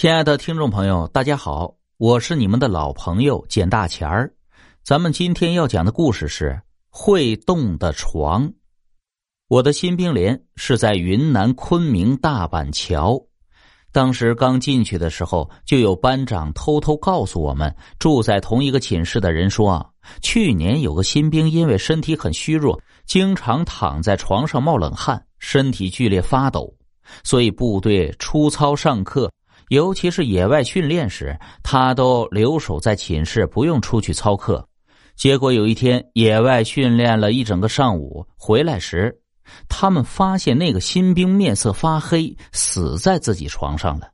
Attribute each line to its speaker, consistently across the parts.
Speaker 1: 亲爱的听众朋友，大家好，我是你们的老朋友简大钱儿。咱们今天要讲的故事是会动的床。我的新兵连是在云南昆明大板桥，当时刚进去的时候，就有班长偷偷告诉我们，住在同一个寝室的人说，去年有个新兵因为身体很虚弱，经常躺在床上冒冷汗，身体剧烈发抖，所以部队出操上课。尤其是野外训练时，他都留守在寝室，不用出去操课。结果有一天，野外训练了一整个上午，回来时，他们发现那个新兵面色发黑，死在自己床上了。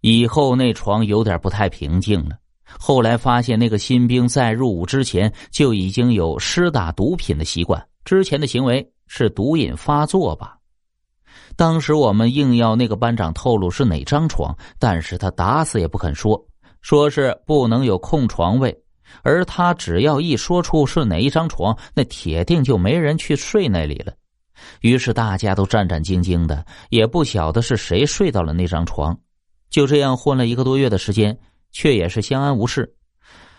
Speaker 1: 以后那床有点不太平静了。后来发现，那个新兵在入伍之前就已经有施打毒品的习惯，之前的行为是毒瘾发作吧。当时我们硬要那个班长透露是哪张床，但是他打死也不肯说，说是不能有空床位，而他只要一说出是哪一张床，那铁定就没人去睡那里了。于是大家都战战兢兢的，也不晓得是谁睡到了那张床。就这样混了一个多月的时间，却也是相安无事。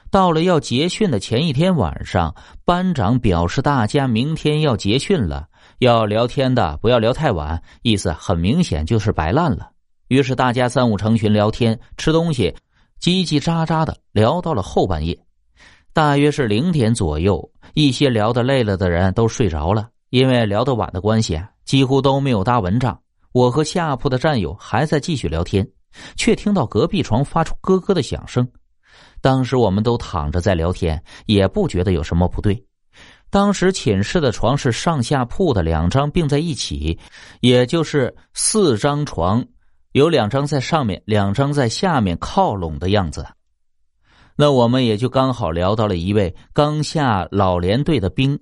Speaker 1: 到了要结训的前一天晚上，班长表示大家明天要结训了。要聊天的不要聊太晚，意思很明显就是摆烂了。于是大家三五成群聊天、吃东西，叽叽喳喳的聊到了后半夜，大约是零点左右。一些聊得累了的人都睡着了，因为聊得晚的关系，几乎都没有搭蚊帐。我和下铺的战友还在继续聊天，却听到隔壁床发出咯咯的响声。当时我们都躺着在聊天，也不觉得有什么不对。当时寝室的床是上下铺的两张并在一起，也就是四张床，有两张在上面，两张在下面靠拢的样子。那我们也就刚好聊到了一位刚下老连队的兵，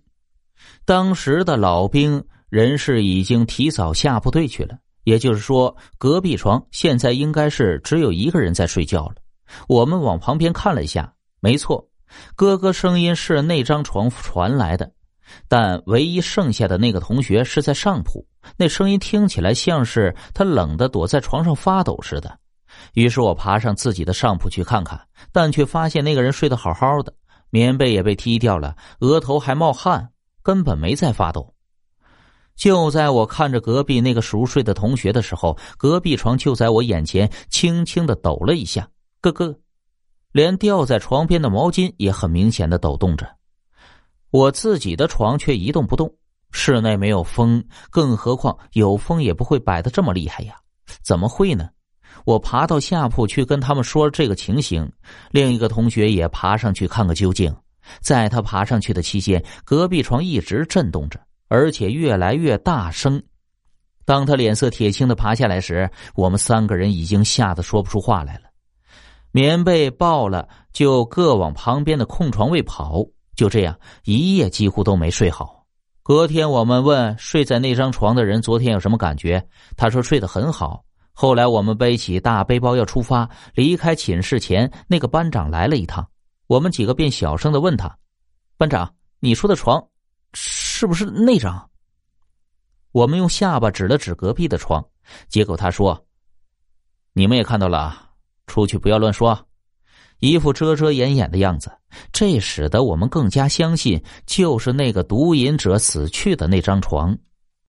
Speaker 1: 当时的老兵人是已经提早下部队去了，也就是说隔壁床现在应该是只有一个人在睡觉了。我们往旁边看了一下，没错。哥哥声音是那张床传来的，但唯一剩下的那个同学是在上铺，那声音听起来像是他冷的躲在床上发抖似的。于是我爬上自己的上铺去看看，但却发现那个人睡得好好的，棉被也被踢掉了，额头还冒汗，根本没在发抖。就在我看着隔壁那个熟睡的同学的时候，隔壁床就在我眼前轻轻的抖了一下，咯咯。连吊在床边的毛巾也很明显的抖动着，我自己的床却一动不动。室内没有风，更何况有风也不会摆的这么厉害呀？怎么会呢？我爬到下铺去跟他们说这个情形，另一个同学也爬上去看个究竟。在他爬上去的期间，隔壁床一直震动着，而且越来越大声。当他脸色铁青的爬下来时，我们三个人已经吓得说不出话来了。棉被抱了，就各往旁边的空床位跑。就这样，一夜几乎都没睡好。隔天，我们问睡在那张床的人昨天有什么感觉，他说睡得很好。后来，我们背起大背包要出发，离开寝室前，那个班长来了一趟，我们几个便小声的问他：“班长，你说的床是不是那张？”我们用下巴指了指隔壁的床，结果他说：“你们也看到了。”出去不要乱说，一副遮遮掩掩的样子，这使得我们更加相信，就是那个毒瘾者死去的那张床。